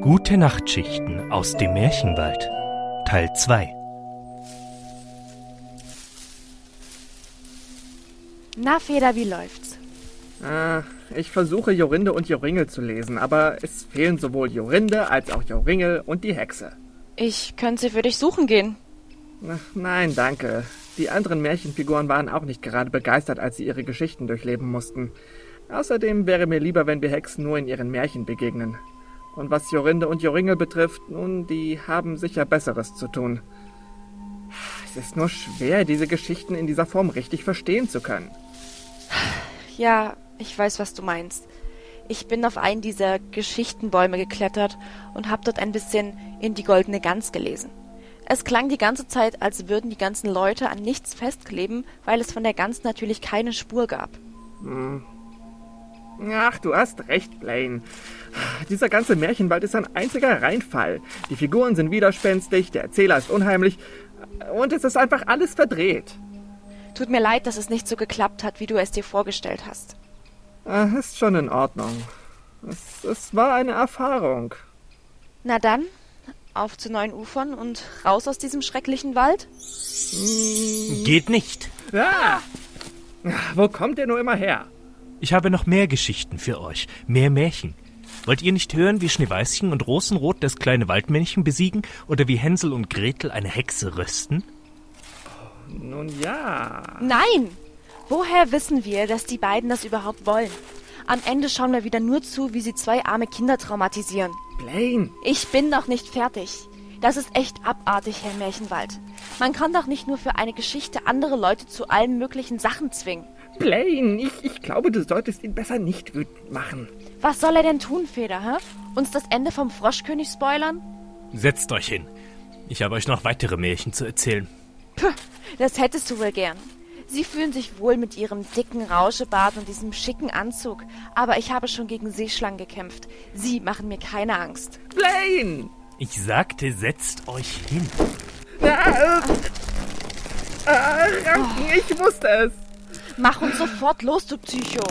Gute Nachtschichten aus dem Märchenwald Teil 2 Na, Feder, wie läuft's? Ah, ich versuche Jorinde und Joringel zu lesen, aber es fehlen sowohl Jorinde als auch Joringel und die Hexe. Ich könnte sie für dich suchen gehen. Ach, nein, danke. Die anderen Märchenfiguren waren auch nicht gerade begeistert, als sie ihre Geschichten durchleben mussten. Außerdem wäre mir lieber, wenn wir Hexen nur in ihren Märchen begegnen. Und was Jorinde und Joringel betrifft, nun, die haben sicher Besseres zu tun. Es ist nur schwer, diese Geschichten in dieser Form richtig verstehen zu können. Ja, ich weiß, was du meinst. Ich bin auf einen dieser Geschichtenbäume geklettert und hab dort ein bisschen in die goldene Gans gelesen. Es klang die ganze Zeit, als würden die ganzen Leute an nichts festkleben, weil es von der Gans natürlich keine Spur gab. Ach, du hast recht, Blaine. Dieser ganze Märchenwald ist ein einziger Reinfall. Die Figuren sind widerspenstig, der Erzähler ist unheimlich und es ist einfach alles verdreht. Tut mir leid, dass es nicht so geklappt hat, wie du es dir vorgestellt hast. Ah, Ist schon in Ordnung. Es, es war eine Erfahrung. Na dann, auf zu neuen Ufern und raus aus diesem schrecklichen Wald? Geht nicht. Ah! Wo kommt ihr nur immer her? Ich habe noch mehr Geschichten für euch, mehr Märchen. Wollt ihr nicht hören, wie Schneeweißchen und Rosenrot das kleine Waldmännchen besiegen oder wie Hänsel und Gretel eine Hexe rösten? Nun ja. Nein! Woher wissen wir, dass die beiden das überhaupt wollen? Am Ende schauen wir wieder nur zu, wie sie zwei arme Kinder traumatisieren. Blaine, Ich bin noch nicht fertig. Das ist echt abartig, Herr Märchenwald. Man kann doch nicht nur für eine Geschichte andere Leute zu allen möglichen Sachen zwingen. Blaine, ich, ich glaube, du solltest ihn besser nicht wütend machen. Was soll er denn tun, Feder, hä? Uns das Ende vom Froschkönig spoilern? Setzt euch hin. Ich habe euch noch weitere Märchen zu erzählen. Puh, das hättest du wohl gern. Sie fühlen sich wohl mit ihrem dicken Rauschebart und diesem schicken Anzug, aber ich habe schon gegen Seeschlangen gekämpft. Sie machen mir keine Angst. Blaine! Ich sagte, setzt euch hin. Ah, äh, ah, Ranken, ich wusste es. Mach uns sofort los, du Psycho.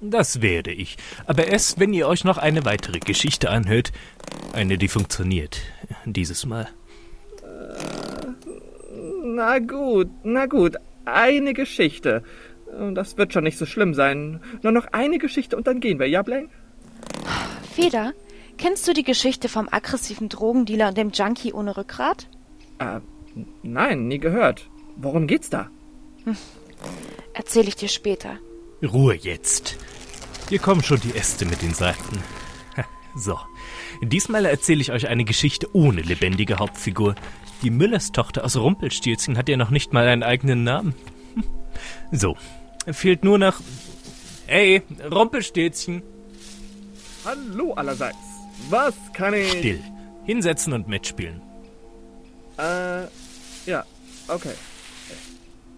Das werde ich. Aber erst, wenn ihr euch noch eine weitere Geschichte anhört. Eine, die funktioniert. Dieses Mal. Na gut, na gut. Eine Geschichte. Das wird schon nicht so schlimm sein. Nur noch eine Geschichte und dann gehen wir, ja, Blaine? Feder, kennst du die Geschichte vom aggressiven Drogendealer und dem Junkie ohne Rückgrat? Äh, nein, nie gehört. Worum geht's da? Erzähle ich dir später. Ruhe jetzt. Hier kommen schon die Äste mit den Seiten. So. Diesmal erzähle ich euch eine Geschichte ohne lebendige Hauptfigur. Die Müllers Tochter aus Rumpelstilzchen hat ja noch nicht mal einen eigenen Namen. So. Fehlt nur noch. Ey, Rumpelstilzchen. Hallo allerseits. Was kann ich... Still. Hinsetzen und mitspielen. Äh, ja, okay.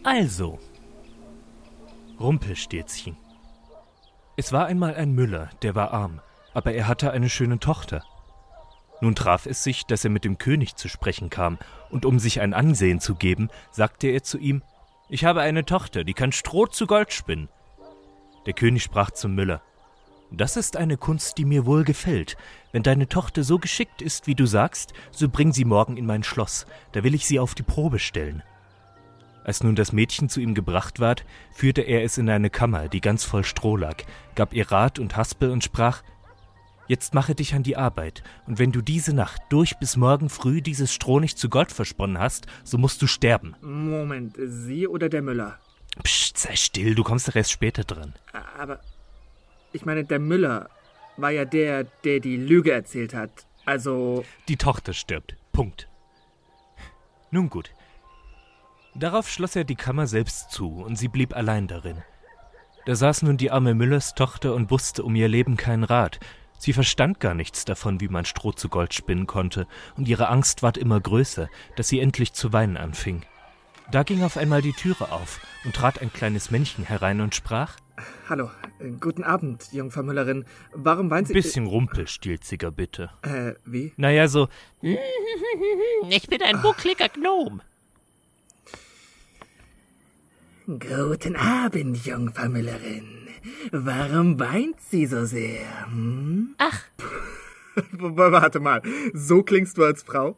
Also. Rumpelstilzchen. Es war einmal ein Müller, der war arm, aber er hatte eine schöne Tochter. Nun traf es sich, dass er mit dem König zu sprechen kam, und um sich ein Ansehen zu geben, sagte er zu ihm Ich habe eine Tochter, die kann Stroh zu Gold spinnen. Der König sprach zum Müller Das ist eine Kunst, die mir wohl gefällt. Wenn deine Tochter so geschickt ist, wie du sagst, so bring sie morgen in mein Schloss, da will ich sie auf die Probe stellen. Als nun das Mädchen zu ihm gebracht ward, führte er es in eine Kammer, die ganz voll Stroh lag, gab ihr Rat und Haspel und sprach Jetzt mache dich an die Arbeit, und wenn du diese Nacht durch bis morgen früh dieses Stroh nicht zu Gold versponnen hast, so musst du sterben. Moment, Sie oder der Müller? Psst, sei still, du kommst doch erst später dran. Aber ich meine, der Müller war ja der, der die Lüge erzählt hat. Also, Die Tochter stirbt. Punkt. Nun gut. Darauf schloss er die Kammer selbst zu, und sie blieb allein darin. Da saß nun die arme Müllers Tochter und wusste um ihr Leben keinen Rat. Sie verstand gar nichts davon, wie man Stroh zu Gold spinnen konnte, und ihre Angst ward immer größer, dass sie endlich zu weinen anfing. Da ging auf einmal die Türe auf, und trat ein kleines Männchen herein und sprach hallo, äh, guten Abend, Jungfer Müllerin. Warum weint Sie... Bisschen rumpelstilziger, bitte. Äh, wie? Naja, so, Ich bin ein buckliger Gnom. Guten Abend, Jungfer Müllerin. Warum weint sie so sehr? Hm? Ach, Warte mal, so klingst du als Frau?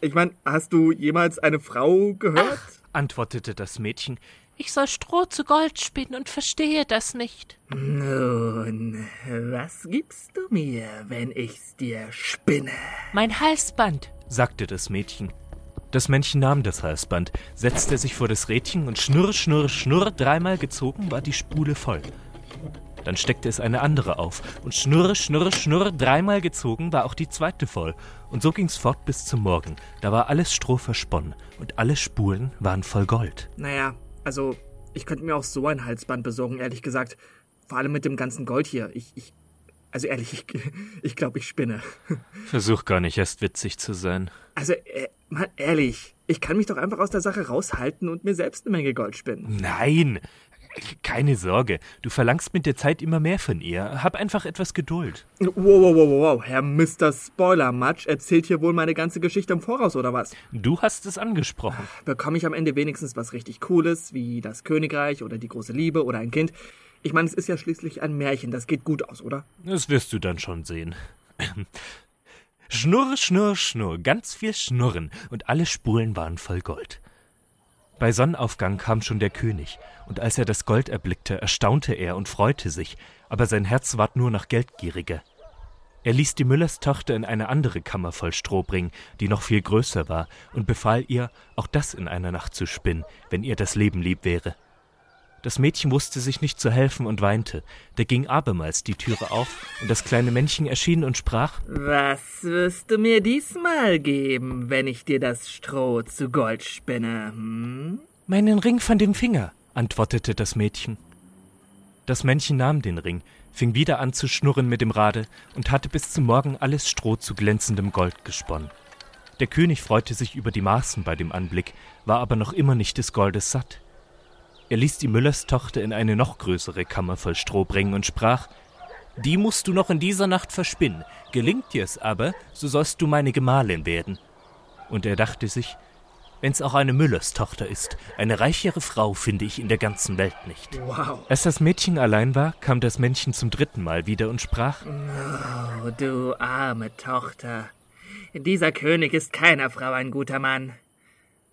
Ich meine, hast du jemals eine Frau gehört? antwortete das Mädchen. Ich soll Stroh zu Gold spinnen und verstehe das nicht. Nun, was gibst du mir, wenn ich's dir spinne? Mein Halsband, sagte das Mädchen. Das Männchen nahm das Halsband, setzte sich vor das Rädchen und schnurr, schnurr, schnurr, dreimal gezogen war die Spule voll. Dann steckte es eine andere auf und schnurr, schnurr, schnurr, dreimal gezogen war auch die zweite voll. Und so ging's fort bis zum Morgen. Da war alles Stroh versponnen und alle Spulen waren voll Gold. Naja, also, ich könnte mir auch so ein Halsband besorgen, ehrlich gesagt. Vor allem mit dem ganzen Gold hier. Ich, ich, also ehrlich, ich, ich glaube, ich spinne. Versuch gar nicht erst witzig zu sein. Also, äh, mal ehrlich, ich kann mich doch einfach aus der Sache raushalten und mir selbst eine Menge Gold spinnen. Nein, keine Sorge, du verlangst mit der Zeit immer mehr von ihr. Hab einfach etwas Geduld. Wow, wow, wow, wow, Herr Mr. Spoiler-Matsch erzählt hier wohl meine ganze Geschichte im Voraus, oder was? Du hast es angesprochen. Bekomme ich am Ende wenigstens was richtig Cooles, wie das Königreich oder die große Liebe oder ein Kind? Ich meine, es ist ja schließlich ein Märchen, das geht gut aus, oder? Das wirst du dann schon sehen. Schnurr, schnurr, schnurr, ganz viel Schnurren, und alle Spulen waren voll Gold. Bei Sonnenaufgang kam schon der König, und als er das Gold erblickte, erstaunte er und freute sich, aber sein Herz ward nur noch geldgieriger. Er ließ die Müllerstochter in eine andere Kammer voll Stroh bringen, die noch viel größer war, und befahl ihr, auch das in einer Nacht zu spinnen, wenn ihr das Leben lieb wäre. Das Mädchen wusste sich nicht zu helfen und weinte. Da ging abermals die Türe auf, und das kleine Männchen erschien und sprach Was wirst du mir diesmal geben, wenn ich dir das Stroh zu Gold spinne? Hm? Meinen Ring von dem Finger, antwortete das Mädchen. Das Männchen nahm den Ring, fing wieder an zu schnurren mit dem Rade und hatte bis zum Morgen alles Stroh zu glänzendem Gold gesponnen. Der König freute sich über die Maßen bei dem Anblick, war aber noch immer nicht des Goldes satt. Er ließ die Müllerstochter in eine noch größere Kammer voll Stroh bringen und sprach Die musst du noch in dieser Nacht verspinnen. Gelingt dir's aber, so sollst du meine Gemahlin werden. Und er dachte sich, wenn's auch eine Müllerstochter ist, eine reichere Frau finde ich in der ganzen Welt nicht. Wow. Als das Mädchen allein war, kam das Männchen zum dritten Mal wieder und sprach Oh, du arme Tochter. Dieser König ist keiner Frau ein guter Mann.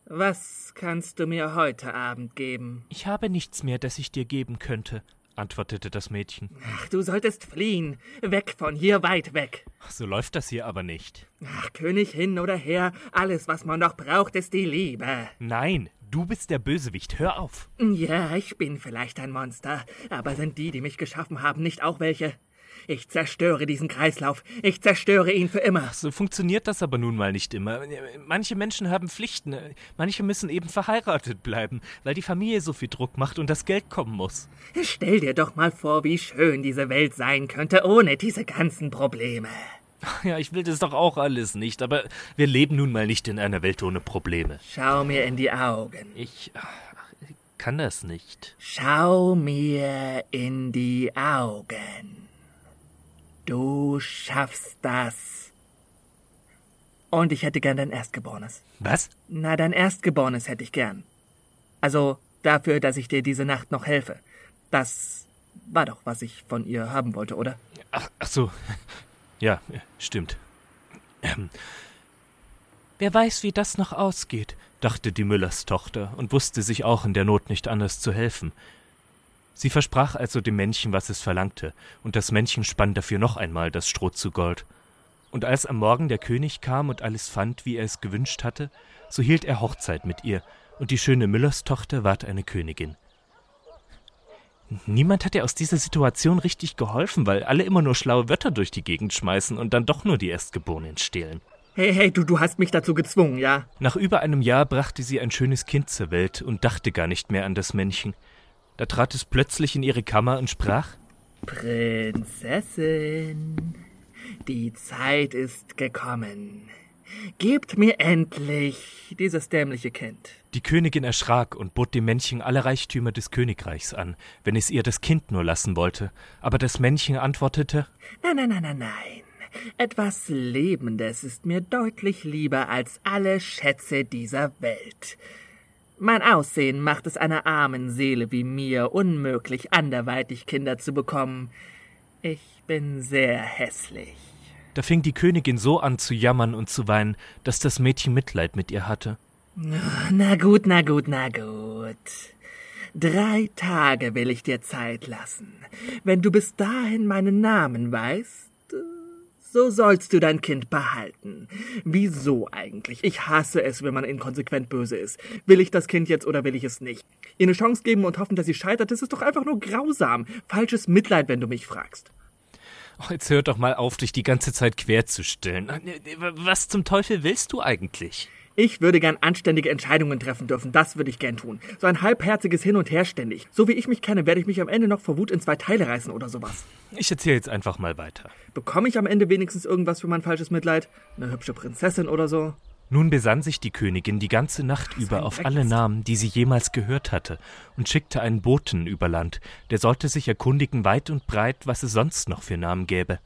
Was kannst du mir heute Abend geben? Ich habe nichts mehr, das ich dir geben könnte, antwortete das Mädchen. Ach, du solltest fliehen. Weg von hier, weit weg. So läuft das hier aber nicht. Ach, König hin oder her, alles, was man noch braucht, ist die Liebe. Nein, du bist der Bösewicht, hör auf. Ja, ich bin vielleicht ein Monster, aber sind die, die mich geschaffen haben, nicht auch welche? Ich zerstöre diesen Kreislauf. Ich zerstöre ihn für immer. So funktioniert das aber nun mal nicht immer. Manche Menschen haben Pflichten. Manche müssen eben verheiratet bleiben, weil die Familie so viel Druck macht und das Geld kommen muss. Stell dir doch mal vor, wie schön diese Welt sein könnte ohne diese ganzen Probleme. Ja, ich will das doch auch alles nicht, aber wir leben nun mal nicht in einer Welt ohne Probleme. Schau mir in die Augen. Ich kann das nicht. Schau mir in die Augen. Du schaffst das. Und ich hätte gern dein Erstgeborenes. Was? Na, dein Erstgeborenes hätte ich gern. Also dafür, dass ich dir diese Nacht noch helfe. Das war doch, was ich von ihr haben wollte, oder? Ach, ach so. Ja, stimmt. Ähm. Wer weiß, wie das noch ausgeht, dachte die Müllers Tochter und wusste sich auch in der Not nicht anders zu helfen. Sie versprach also dem Männchen, was es verlangte, und das Männchen spann dafür noch einmal das Stroh zu Gold. Und als am Morgen der König kam und alles fand, wie er es gewünscht hatte, so hielt er Hochzeit mit ihr, und die schöne Müllerstochter ward eine Königin. Niemand hat ihr aus dieser Situation richtig geholfen, weil alle immer nur schlaue Wörter durch die Gegend schmeißen und dann doch nur die Erstgeborenen stehlen. Hey, hey, du, du hast mich dazu gezwungen, ja? Nach über einem Jahr brachte sie ein schönes Kind zur Welt und dachte gar nicht mehr an das Männchen. Da trat es plötzlich in ihre Kammer und sprach Prinzessin, die Zeit ist gekommen. Gebt mir endlich dieses dämliche Kind. Die Königin erschrak und bot dem Männchen alle Reichtümer des Königreichs an, wenn es ihr das Kind nur lassen wollte. Aber das Männchen antwortete Nein, nein, nein, nein, nein. Etwas Lebendes ist mir deutlich lieber als alle Schätze dieser Welt. Mein Aussehen macht es einer armen Seele wie mir unmöglich, anderweitig Kinder zu bekommen. Ich bin sehr hässlich. Da fing die Königin so an zu jammern und zu weinen, dass das Mädchen Mitleid mit ihr hatte. Na gut, na gut, na gut. Drei Tage will ich dir Zeit lassen. Wenn du bis dahin meinen Namen weißt, so sollst du dein Kind behalten. Wieso eigentlich? Ich hasse es, wenn man inkonsequent böse ist. Will ich das Kind jetzt oder will ich es nicht? Ihr eine Chance geben und hoffen, dass sie scheitert, das ist doch einfach nur grausam. Falsches Mitleid, wenn du mich fragst. Oh, jetzt hört doch mal auf, dich die ganze Zeit querzustellen. Was zum Teufel willst du eigentlich? Ich würde gern anständige Entscheidungen treffen dürfen, das würde ich gern tun. So ein halbherziges Hin und Her ständig. So wie ich mich kenne, werde ich mich am Ende noch vor Wut in zwei Teile reißen oder sowas. Ich erzähle jetzt einfach mal weiter. Bekomme ich am Ende wenigstens irgendwas für mein falsches Mitleid? Eine hübsche Prinzessin oder so? Nun besann sich die Königin die ganze Nacht über auf alle Namen, die sie jemals gehört hatte, und schickte einen Boten über Land, der sollte sich erkundigen weit und breit, was es sonst noch für Namen gäbe.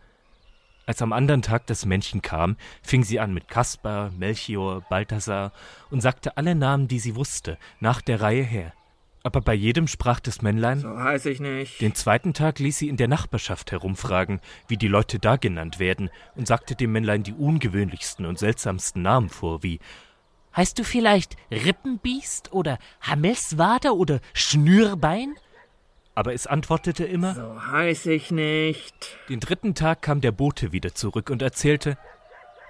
Als am anderen Tag das Männchen kam, fing sie an mit Kaspar, Melchior, Balthasar und sagte alle Namen, die sie wusste, nach der Reihe her. Aber bei jedem sprach das Männlein. So heiß ich nicht. Den zweiten Tag ließ sie in der Nachbarschaft herumfragen, wie die Leute da genannt werden, und sagte dem Männlein die ungewöhnlichsten und seltsamsten Namen vor, wie Heißt du vielleicht Rippenbiest oder Hammelswader oder Schnürbein? Aber es antwortete immer So heiß ich nicht. Den dritten Tag kam der Bote wieder zurück und erzählte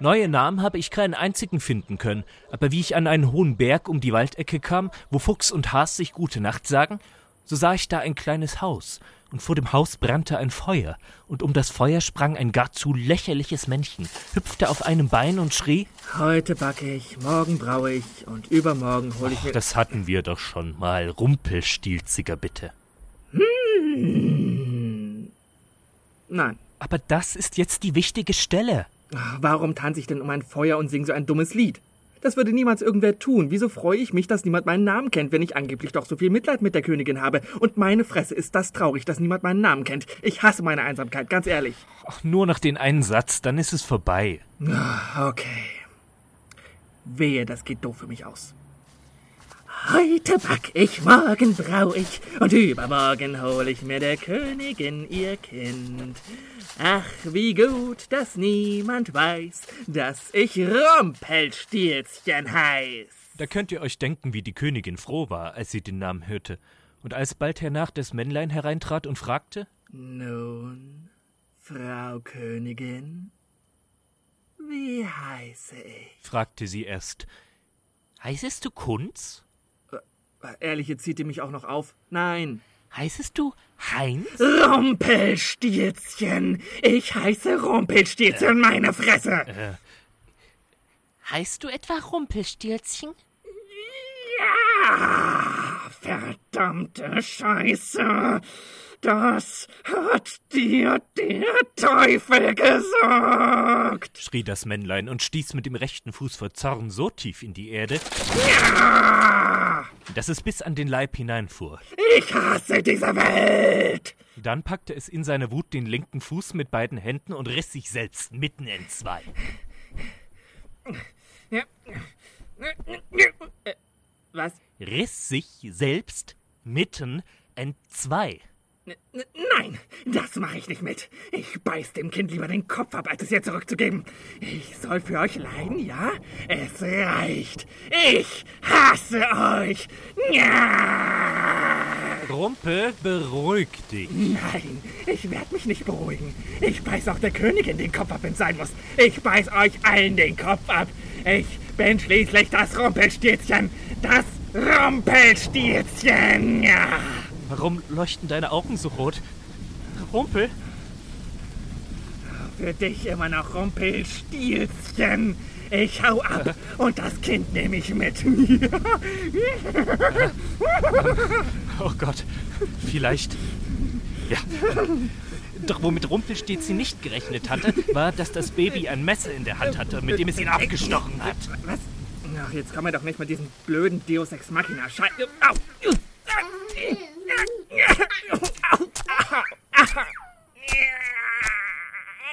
Neue Namen habe ich keinen einzigen finden können, aber wie ich an einen hohen Berg um die Waldecke kam, wo Fuchs und Has sich gute Nacht sagen, so sah ich da ein kleines Haus, und vor dem Haus brannte ein Feuer, und um das Feuer sprang ein gar zu lächerliches Männchen, hüpfte auf einem Bein und schrie Heute backe ich, morgen braue ich und übermorgen hole ich mir. Das hatten wir doch schon mal, Rumpelstilziger bitte. Hm. Nein. Aber das ist jetzt die wichtige Stelle. Warum tanze ich denn um ein Feuer und singe so ein dummes Lied? Das würde niemals irgendwer tun. Wieso freue ich mich, dass niemand meinen Namen kennt, wenn ich angeblich doch so viel Mitleid mit der Königin habe? Und meine Fresse ist das traurig, dass niemand meinen Namen kennt. Ich hasse meine Einsamkeit, ganz ehrlich. Ach, nur noch den einen Satz, dann ist es vorbei. Okay. Wehe, das geht doof für mich aus. Heute back ich, morgen brau ich und übermorgen hol ich mir der Königin ihr Kind. Ach, wie gut, dass niemand weiß, dass ich Rumpelstilzchen heiß. Da könnt ihr euch denken, wie die Königin froh war, als sie den Namen hörte. Und als bald hernach das Männlein hereintrat und fragte, Nun, Frau Königin, wie heiße ich? fragte sie erst, Heißest du Kunz? Ehrlich, jetzt zieht ihr mich auch noch auf. Nein. Heißest du Heinz? Rumpelstilzchen. Ich heiße Rumpelstilzchen, meine Fresse. Heißt du etwa Rumpelstilzchen? Ja, verdammte Scheiße. Das hat dir der Teufel gesagt. schrie das Männlein und stieß mit dem rechten Fuß vor Zorn so tief in die Erde, Ja, dass es bis an den Leib hineinfuhr. ich hasse diese Welt. Dann packte es in seiner Wut den linken Fuß mit beiden Händen und riss sich selbst mitten in zwei. Was? Riss sich selbst mitten entzwei. N n- nein, das mache ich nicht mit. Ich beiß dem Kind lieber den Kopf ab, als es ihr zurückzugeben. Ich soll für euch leiden, ja? Es reicht. Ich hasse euch. Ja! Rumpel, beruhig dich. Nein, ich werde mich nicht beruhigen. Ich beiß auch der Königin den Kopf ab, wenn es sein muss. Ich beiß euch allen den Kopf ab. Ich bin schließlich das Rumpelstilzchen. Das Rumpelstilzchen. Ja! Warum leuchten deine Augen so rot? Rumpel? Für dich immer noch Rumpelstilzchen. Ich hau ab und das Kind nehme ich mit. Oh Gott, vielleicht. Ja. Doch womit Rumpelstilzchen nicht gerechnet hatte, war, dass das Baby ein Messer in der Hand hatte, mit dem es ihn abgestochen hat. Was? Ach, jetzt kann man doch nicht mal diesen blöden Deus Ex Machina Scheiße. Au!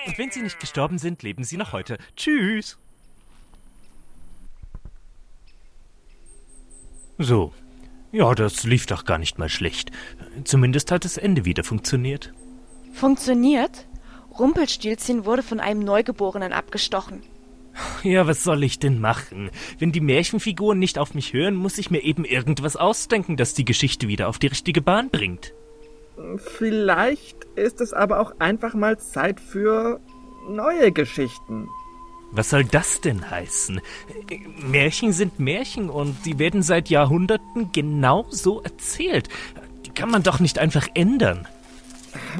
Und wenn sie nicht gestorben sind, leben sie noch heute. Tschüss. So. Ja, das lief doch gar nicht mal schlecht. Zumindest hat das Ende wieder funktioniert. Funktioniert? Rumpelstilzchen wurde von einem Neugeborenen abgestochen. Ja, was soll ich denn machen? Wenn die Märchenfiguren nicht auf mich hören, muss ich mir eben irgendwas ausdenken, das die Geschichte wieder auf die richtige Bahn bringt. Vielleicht ist es aber auch einfach mal Zeit für neue Geschichten. Was soll das denn heißen? Märchen sind Märchen und die werden seit Jahrhunderten genau so erzählt. Die kann man doch nicht einfach ändern.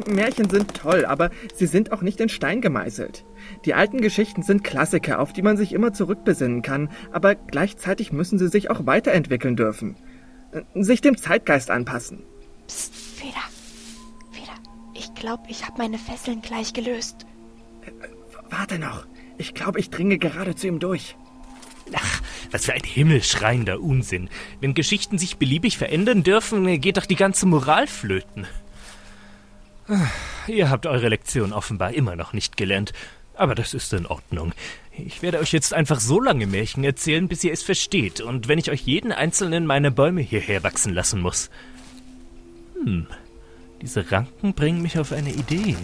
Märchen sind toll, aber sie sind auch nicht in Stein gemeißelt. Die alten Geschichten sind Klassiker, auf die man sich immer zurückbesinnen kann, aber gleichzeitig müssen sie sich auch weiterentwickeln dürfen. Sich dem Zeitgeist anpassen. Psst, Feder. Feder, ich glaube, ich habe meine Fesseln gleich gelöst. Warte noch. Ich glaube, ich dringe gerade zu ihm durch. Ach, was für ein himmelschreiender Unsinn. Wenn Geschichten sich beliebig verändern dürfen, geht doch die ganze Moral flöten. Ihr habt eure Lektion offenbar immer noch nicht gelernt, aber das ist in Ordnung. Ich werde euch jetzt einfach so lange Märchen erzählen, bis ihr es versteht, und wenn ich euch jeden einzelnen meiner Bäume hierher wachsen lassen muss. Hm, diese Ranken bringen mich auf eine Idee.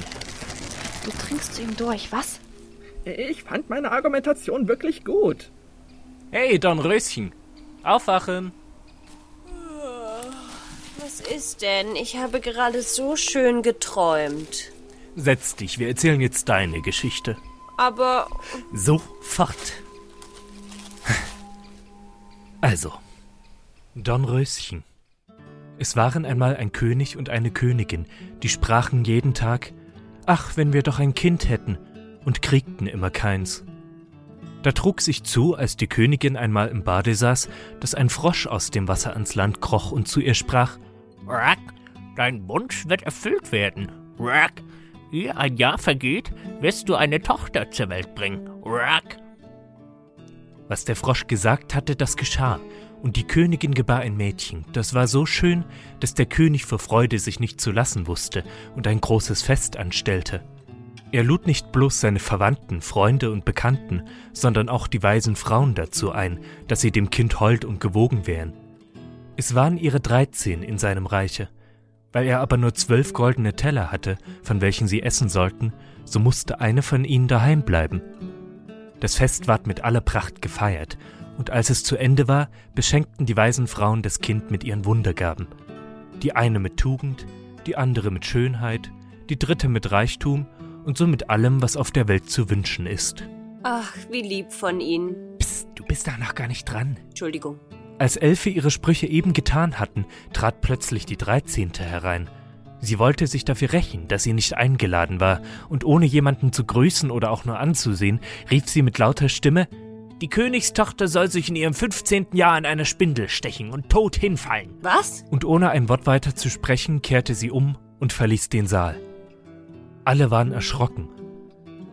Du trinkst zu ihm durch, was? Ich fand meine Argumentation wirklich gut. Hey, Don Röschen, aufwachen! Was ist denn? Ich habe gerade so schön geträumt. Setz dich, wir erzählen jetzt deine Geschichte. Aber Sofort. Also, Dornröschen. Es waren einmal ein König und eine Königin, die sprachen jeden Tag, ach, wenn wir doch ein Kind hätten, und kriegten immer keins. Da trug sich zu, als die Königin einmal im Bade saß, dass ein Frosch aus dem Wasser ans Land kroch und zu ihr sprach, Rack, dein Wunsch wird erfüllt werden. Rack, ehe ein Jahr vergeht, wirst du eine Tochter zur Welt bringen. Rack. Was der Frosch gesagt hatte, das geschah, und die Königin gebar ein Mädchen, das war so schön, dass der König vor Freude sich nicht zu lassen wusste und ein großes Fest anstellte. Er lud nicht bloß seine Verwandten, Freunde und Bekannten, sondern auch die weisen Frauen dazu ein, dass sie dem Kind hold und gewogen wären. Es waren ihre dreizehn in seinem Reiche. Weil er aber nur zwölf goldene Teller hatte, von welchen sie essen sollten, so musste eine von ihnen daheim bleiben. Das Fest ward mit aller Pracht gefeiert, und als es zu Ende war, beschenkten die weisen Frauen das Kind mit ihren Wundergaben. Die eine mit Tugend, die andere mit Schönheit, die dritte mit Reichtum und so mit allem, was auf der Welt zu wünschen ist. ach, wie lieb von Ihnen. Psst, du bist da noch gar nicht dran. Entschuldigung. Als Elfe ihre Sprüche eben getan hatten, trat plötzlich die Dreizehnte herein. Sie wollte sich dafür rächen, dass sie nicht eingeladen war, und ohne jemanden zu grüßen oder auch nur anzusehen, rief sie mit lauter Stimme Die Königstochter soll sich in ihrem fünfzehnten Jahr an einer Spindel stechen und tot hinfallen. Was? Und ohne ein Wort weiter zu sprechen, kehrte sie um und verließ den Saal. Alle waren erschrocken.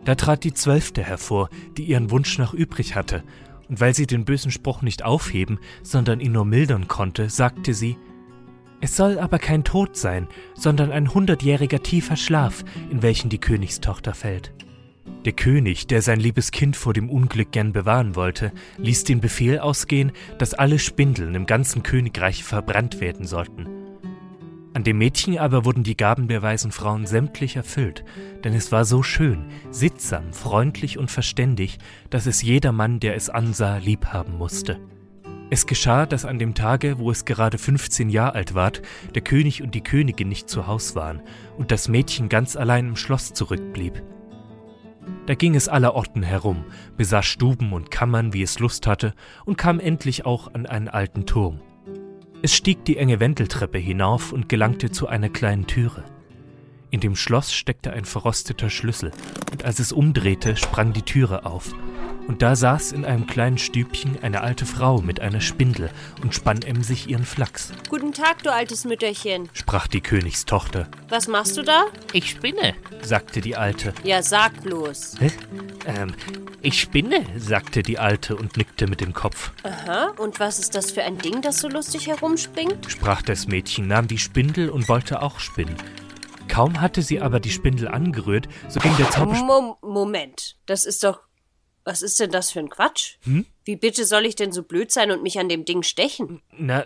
Da trat die Zwölfte hervor, die ihren Wunsch noch übrig hatte, und weil sie den bösen Spruch nicht aufheben, sondern ihn nur mildern konnte, sagte sie, es soll aber kein Tod sein, sondern ein hundertjähriger tiefer Schlaf, in welchen die Königstochter fällt. Der König, der sein liebes Kind vor dem Unglück gern bewahren wollte, ließ den Befehl ausgehen, dass alle Spindeln im ganzen Königreich verbrannt werden sollten. An dem Mädchen aber wurden die Gaben der weisen Frauen sämtlich erfüllt, denn es war so schön, sittsam, freundlich und verständig, dass es jedermann, der es ansah, liebhaben musste. Es geschah, dass an dem Tage, wo es gerade 15 Jahre alt ward, der König und die Königin nicht zu Haus waren und das Mädchen ganz allein im Schloss zurückblieb. Da ging es allerorten herum, besah Stuben und Kammern, wie es Lust hatte, und kam endlich auch an einen alten Turm. Es stieg die enge Wendeltreppe hinauf und gelangte zu einer kleinen Türe. In dem Schloss steckte ein verrosteter Schlüssel, und als es umdrehte, sprang die Türe auf, und da saß in einem kleinen Stübchen eine alte Frau mit einer Spindel und spann emsig ihren Flachs, Guten Tag, du altes Mütterchen. sprach die Königstochter. Was machst du da? Ich spinne. sagte die Alte. Ja, sag bloß. Hä? Ähm, ich spinne, sagte die Alte und nickte mit dem Kopf. Aha, und was ist das für ein Ding, das so lustig herumspringt? sprach das Mädchen, nahm die Spindel und wollte auch spinnen. Kaum hatte sie aber die Spindel angerührt, so ging der. Mom Moment, das ist doch. Was ist denn das für ein Quatsch? Hm? Wie bitte soll ich denn so blöd sein und mich an dem Ding stechen? Na,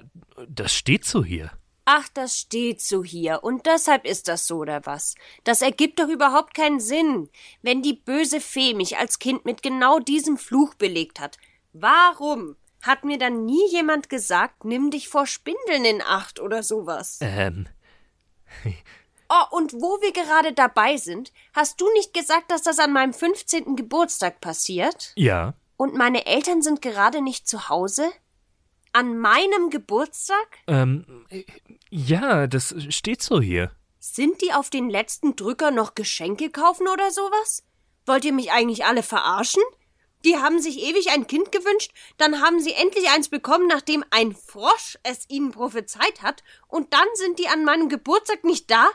das steht so hier. Ach, das steht so hier. Und deshalb ist das so, oder was? Das ergibt doch überhaupt keinen Sinn. Wenn die böse Fee mich als Kind mit genau diesem Fluch belegt hat, warum hat mir dann nie jemand gesagt, nimm dich vor Spindeln in Acht oder sowas? Ähm. Oh, und wo wir gerade dabei sind, hast du nicht gesagt, dass das an meinem 15. Geburtstag passiert? Ja. Und meine Eltern sind gerade nicht zu Hause? An meinem Geburtstag? Ähm. Ja, das steht so hier. Sind die auf den letzten Drücker noch Geschenke kaufen oder sowas? Wollt ihr mich eigentlich alle verarschen? Die haben sich ewig ein Kind gewünscht, dann haben sie endlich eins bekommen, nachdem ein Frosch es ihnen prophezeit hat, und dann sind die an meinem Geburtstag nicht da?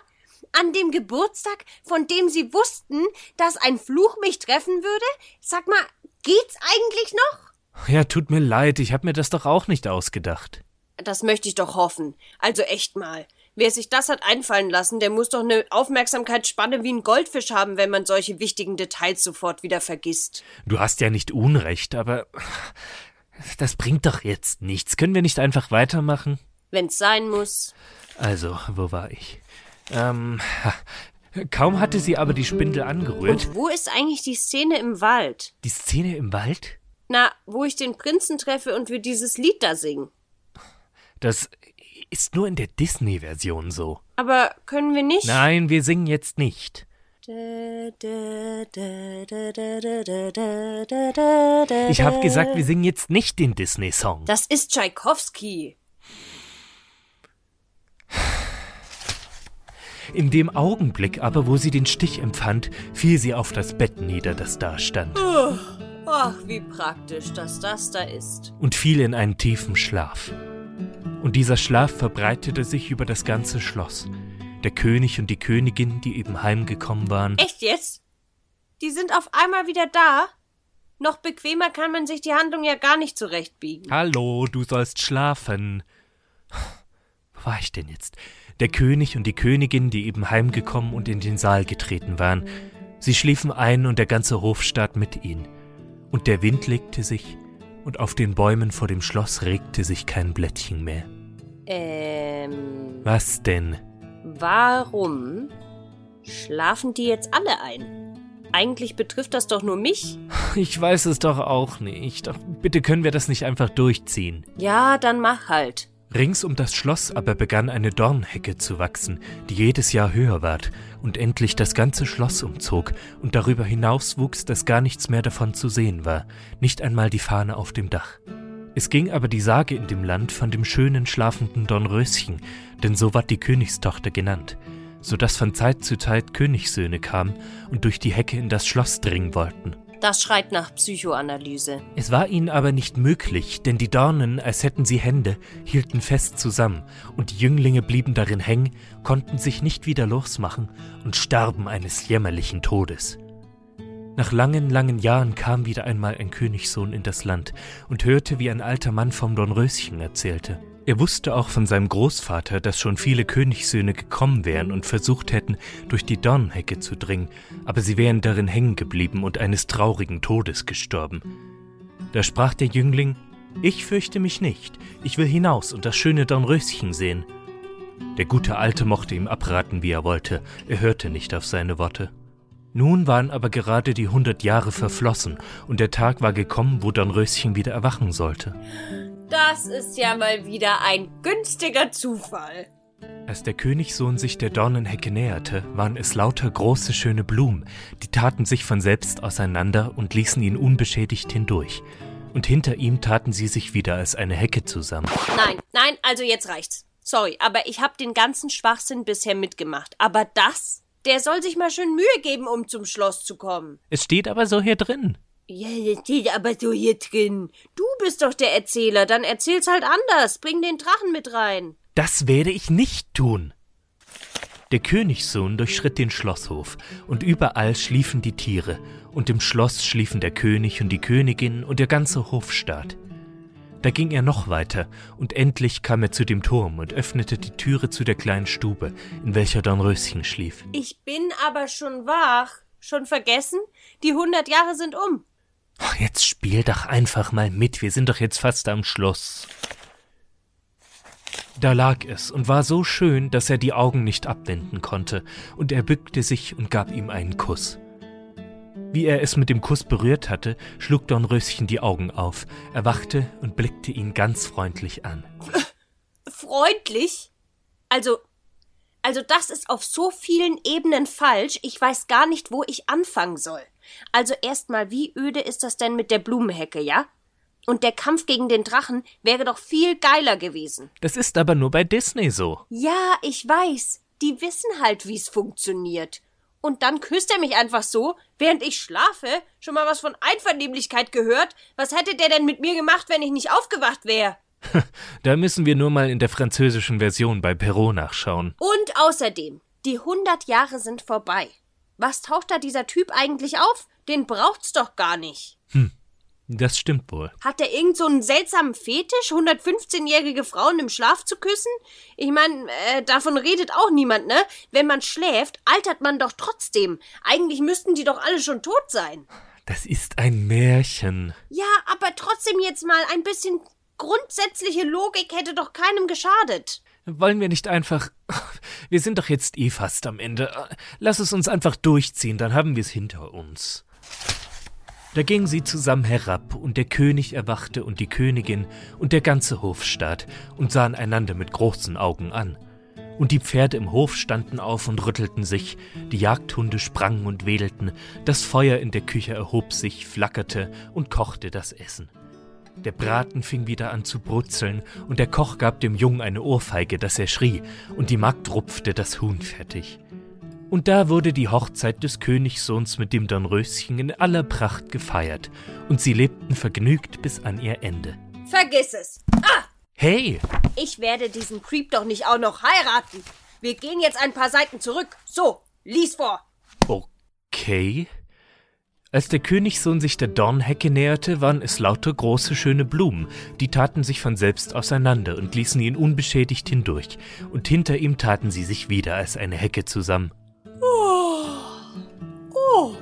An dem Geburtstag, von dem sie wussten, dass ein Fluch mich treffen würde? Sag mal, geht's eigentlich noch? Ja, tut mir leid, ich hab mir das doch auch nicht ausgedacht. Das möchte ich doch hoffen. Also echt mal. Wer sich das hat einfallen lassen, der muss doch eine Aufmerksamkeitsspanne wie ein Goldfisch haben, wenn man solche wichtigen Details sofort wieder vergisst. Du hast ja nicht Unrecht, aber das bringt doch jetzt nichts. Können wir nicht einfach weitermachen? Wenn's sein muss. Also, wo war ich? Ähm, kaum hatte sie aber die Spindel angerührt. Und wo ist eigentlich die Szene im Wald? Die Szene im Wald? Na, wo ich den Prinzen treffe und wir dieses Lied da singen. Das ist nur in der Disney-Version so. Aber können wir nicht? Nein, wir singen jetzt nicht. Ich habe gesagt, wir singen jetzt nicht den Disney-Song. Das ist Tschaikowski. In dem Augenblick aber, wo sie den Stich empfand, fiel sie auf das Bett nieder, das da stand, Ach, wie praktisch, dass das da ist. und fiel in einen tiefen Schlaf. Und dieser Schlaf verbreitete sich über das ganze Schloss. Der König und die Königin, die eben heimgekommen waren, Echt jetzt? Die sind auf einmal wieder da? Noch bequemer kann man sich die Handlung ja gar nicht zurechtbiegen. Hallo, du sollst schlafen. Wo war ich denn jetzt? Der König und die Königin, die eben heimgekommen und in den Saal getreten waren. Sie schliefen ein und der ganze Hofstaat mit ihnen. Und der Wind legte sich, und auf den Bäumen vor dem Schloss regte sich kein Blättchen mehr. Ähm, Was denn? warum schlafen die jetzt alle ein? Eigentlich betrifft das doch nur mich. Ich weiß es doch auch nicht. Doch bitte können wir das nicht einfach durchziehen. Ja, dann mach halt. Rings um das Schloss aber begann eine Dornhecke zu wachsen, die jedes Jahr höher ward und endlich das ganze Schloss umzog, und darüber hinaus wuchs, dass gar nichts mehr davon zu sehen war, nicht einmal die Fahne auf dem Dach. Es ging aber die Sage in dem Land von dem schönen schlafenden Dornröschen, denn so ward die Königstochter genannt, so dass von Zeit zu Zeit Königssöhne kamen und durch die Hecke in das Schloss dringen wollten. Das schreit nach Psychoanalyse. Es war ihnen aber nicht möglich, denn die Dornen, als hätten sie Hände, hielten fest zusammen, und die Jünglinge blieben darin hängen, konnten sich nicht wieder losmachen und starben eines jämmerlichen Todes. Nach langen, langen Jahren kam wieder einmal ein Königssohn in das Land und hörte, wie ein alter Mann vom Dornröschen erzählte. Er wusste auch von seinem Großvater, dass schon viele Königssöhne gekommen wären und versucht hätten, durch die Dornhecke zu dringen, aber sie wären darin hängen geblieben und eines traurigen Todes gestorben. Da sprach der Jüngling, Ich fürchte mich nicht, ich will hinaus und das schöne Dornröschen sehen. Der gute Alte mochte ihm abraten, wie er wollte, er hörte nicht auf seine Worte. Nun waren aber gerade die hundert Jahre verflossen, und der Tag war gekommen, wo Dornröschen wieder erwachen sollte. Das ist ja mal wieder ein günstiger Zufall. Als der Königssohn sich der Dornenhecke näherte, waren es lauter große, schöne Blumen, die taten sich von selbst auseinander und ließen ihn unbeschädigt hindurch. Und hinter ihm taten sie sich wieder als eine Hecke zusammen. Nein, nein, also jetzt reicht's. Sorry, aber ich hab den ganzen Schwachsinn bisher mitgemacht. Aber das? Der soll sich mal schön Mühe geben, um zum Schloss zu kommen. Es steht aber so hier drin. Ja, das steht aber so hier drin. Du bist doch der Erzähler, dann erzähl's halt anders. Bring den Drachen mit rein. Das werde ich nicht tun. Der Königssohn durchschritt den Schlosshof, und überall schliefen die Tiere, und im Schloss schliefen der König und die Königin und der ganze Hofstaat. Da ging er noch weiter, und endlich kam er zu dem Turm und öffnete die Türe zu der kleinen Stube, in welcher Dornröschen schlief. Ich bin aber schon wach. Schon vergessen? Die hundert Jahre sind um. Ach, Jetzt spiel doch einfach mal mit, wir sind doch jetzt fast am Schluss. Da lag es und war so schön, dass er die Augen nicht abwenden konnte, und er bückte sich und gab ihm einen Kuss. Wie er es mit dem Kuss berührt hatte, schlug Dornröschen die Augen auf, erwachte und blickte ihn ganz freundlich an. Freundlich? Also, also das ist auf so vielen Ebenen falsch, ich weiß gar nicht, wo ich anfangen soll. Also erstmal, wie öde ist das denn mit der Blumenhecke, ja? Und der Kampf gegen den Drachen wäre doch viel geiler gewesen. Das ist aber nur bei Disney so. Ja, ich weiß. Die wissen halt, wie's funktioniert. Und dann küsst er mich einfach so, während ich schlafe? Schon mal was von Einvernehmlichkeit gehört? Was hätte der denn mit mir gemacht, wenn ich nicht aufgewacht wäre? Da müssen wir nur mal in der französischen Version bei Perrault nachschauen. Und außerdem, die hundert Jahre sind vorbei. Was taucht da dieser Typ eigentlich auf? Den braucht's doch gar nicht. Das stimmt wohl. Hat er irgend so einen seltsamen Fetisch, 115-jährige Frauen im Schlaf zu küssen? Ich meine, äh, davon redet auch niemand, ne? Wenn man schläft, altert man doch trotzdem. Eigentlich müssten die doch alle schon tot sein. Das ist ein Märchen. Ja, aber trotzdem jetzt mal ein bisschen grundsätzliche Logik hätte doch keinem geschadet. Wollen wir nicht einfach. Wir sind doch jetzt eh fast am Ende. Lass es uns einfach durchziehen, dann haben wir es hinter uns. Da gingen sie zusammen herab, und der König erwachte und die Königin und der ganze Hofstaat und sahen einander mit großen Augen an. Und die Pferde im Hof standen auf und rüttelten sich, die Jagdhunde sprangen und wedelten, das Feuer in der Küche erhob sich, flackerte und kochte das Essen. Der Braten fing wieder an zu brutzeln, und der Koch gab dem Jungen eine Ohrfeige, dass er schrie, und die Magd rupfte das Huhn fertig. Und da wurde die Hochzeit des Königssohns mit dem Dornröschen in aller Pracht gefeiert, und sie lebten vergnügt bis an ihr Ende. Vergiss es. Ah! Hey, Ich werde diesen Creep doch nicht auch noch heiraten. Wir gehen jetzt ein paar Seiten zurück. So, lies vor. okay. Als der Königssohn sich der Dornhecke näherte, waren es lauter große, schöne Blumen, die taten sich von selbst auseinander und ließen ihn unbeschädigt hindurch, und hinter ihm taten sie sich wieder als eine Hecke zusammen. Oh,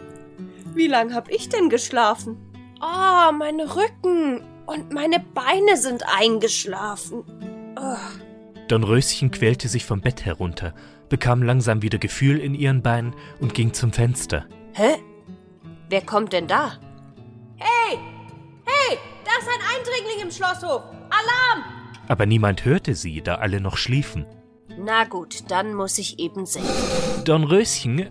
wie lang hab ich denn geschlafen? Oh, mein Rücken und meine Beine sind eingeschlafen. Oh. Dornröschen quälte sich vom Bett herunter, bekam langsam wieder Gefühl in ihren Beinen und ging zum Fenster. Hä? Wer kommt denn da? Hey! Hey! Da ist ein Eindringling im Schlosshof! Alarm! Aber niemand hörte sie, da alle noch schliefen. Na gut, dann muss ich eben sehen. Dornröschen,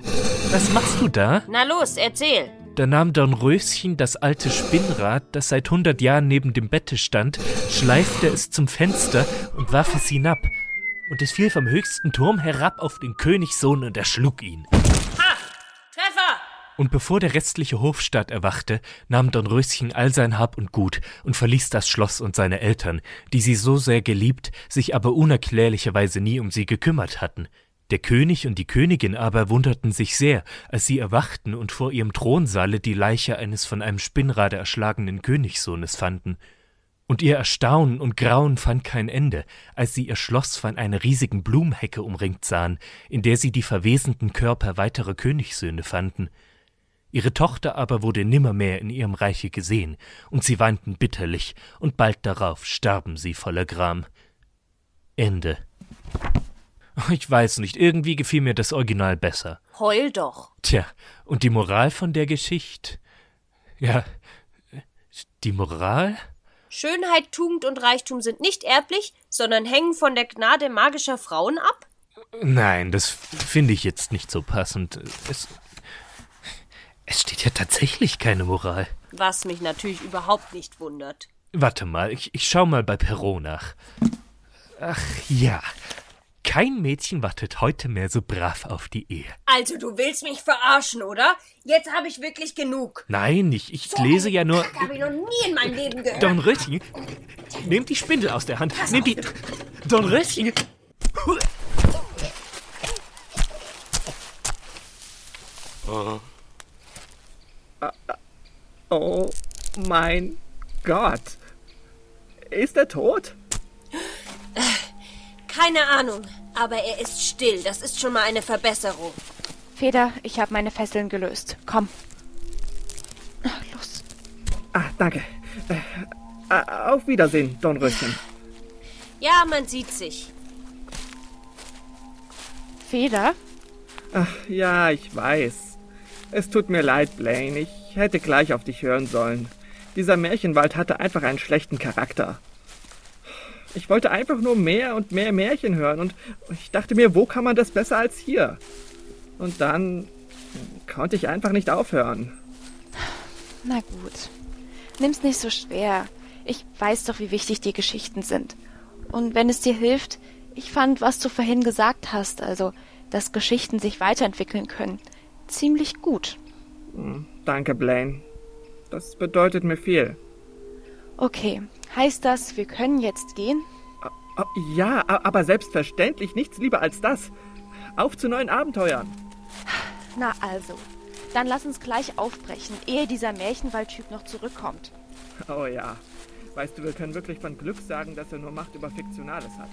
was machst du da? Na los, erzähl. Da nahm Dornröschen das alte Spinnrad, das seit hundert Jahren neben dem Bette stand, schleifte es zum Fenster und warf es hinab. Und es fiel vom höchsten Turm herab auf den Königssohn und erschlug ihn. Und bevor der restliche Hofstaat erwachte, nahm Dornröschen all sein Hab und Gut und verließ das Schloss und seine Eltern, die sie so sehr geliebt, sich aber unerklärlicherweise nie um sie gekümmert hatten. Der König und die Königin aber wunderten sich sehr, als sie erwachten und vor ihrem Thronsaale die Leiche eines von einem Spinnrade erschlagenen Königssohnes fanden. Und ihr Erstaunen und Grauen fand kein Ende, als sie ihr Schloss von einer riesigen Blumenhecke umringt sahen, in der sie die verwesenden Körper weiterer Königssöhne fanden. Ihre Tochter aber wurde nimmermehr in ihrem Reiche gesehen, und sie weinten bitterlich, und bald darauf starben sie voller Gram. Ende. Ich weiß nicht, irgendwie gefiel mir das Original besser. Heul doch. Tja, und die Moral von der Geschichte? Ja, die Moral? Schönheit, Tugend und Reichtum sind nicht erblich, sondern hängen von der Gnade magischer Frauen ab? Nein, das finde ich jetzt nicht so passend. Es, es steht ja tatsächlich keine Moral. Was mich natürlich überhaupt nicht wundert. Warte mal, ich, ich schau mal bei Perrault nach. Ach ja, kein Mädchen wartet heute mehr so brav auf die Ehe. Also, du willst mich verarschen, oder? Jetzt habe ich wirklich genug. Nein, ich, ich lese ja nur. Kack habe ich noch nie in meinem Leben gehört. Dornröschen, nehmt die Spindel aus der Hand. Nehmt die. Dornröschen. Oh mein Gott. Ist er tot? Keine Ahnung, aber er ist still. Das ist schon mal eine Verbesserung. Feder, ich habe meine Fesseln gelöst. Komm. Los. Ah, danke. Äh, äh, auf Wiedersehen, Dornröschen. Ja, man sieht sich. Feder? Ach ja, ich weiß. Es tut mir leid, Blaine. Ich hätte gleich auf dich hören sollen. Dieser Märchenwald hatte einfach einen schlechten Charakter. Ich wollte einfach nur mehr und mehr Märchen hören und ich dachte mir, wo kann man das besser als hier? Und dann konnte ich einfach nicht aufhören. Na gut. Nimm's nicht so schwer. Ich weiß doch, wie wichtig die Geschichten sind. Und wenn es dir hilft, ich fand, was du vorhin gesagt hast, also, dass Geschichten sich weiterentwickeln können, ziemlich gut. Hm, danke, Blaine. Das bedeutet mir viel. Okay, heißt das, wir können jetzt gehen? Ja, aber selbstverständlich nichts lieber als das. Auf zu neuen Abenteuern. Na also, dann lass uns gleich aufbrechen, ehe dieser Märchenwaldtyp noch zurückkommt. Oh ja. Weißt du, wir können wirklich von Glück sagen, dass er nur Macht über Fiktionales hat.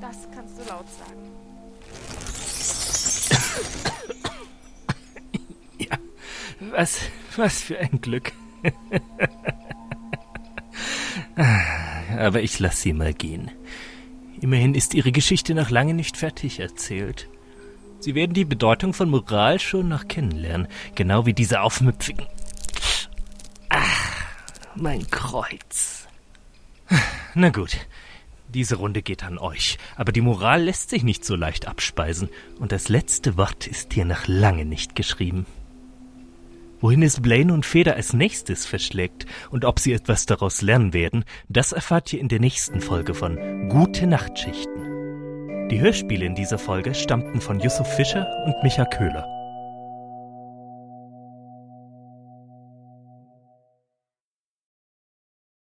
Das kannst du laut sagen. Ja, was, was für ein Glück. Aber ich lasse sie mal gehen. Immerhin ist ihre Geschichte noch lange nicht fertig erzählt. Sie werden die Bedeutung von Moral schon noch kennenlernen, genau wie diese aufmüpfigen. Ach, mein Kreuz. Na gut, diese Runde geht an euch, aber die Moral lässt sich nicht so leicht abspeisen, und das letzte Wort ist hier noch lange nicht geschrieben. Wohin es Blaine und Feder als nächstes verschlägt und ob sie etwas daraus lernen werden, das erfahrt ihr in der nächsten Folge von Gute Nachtschichten. Die Hörspiele in dieser Folge stammten von Yusuf Fischer und Micha Köhler.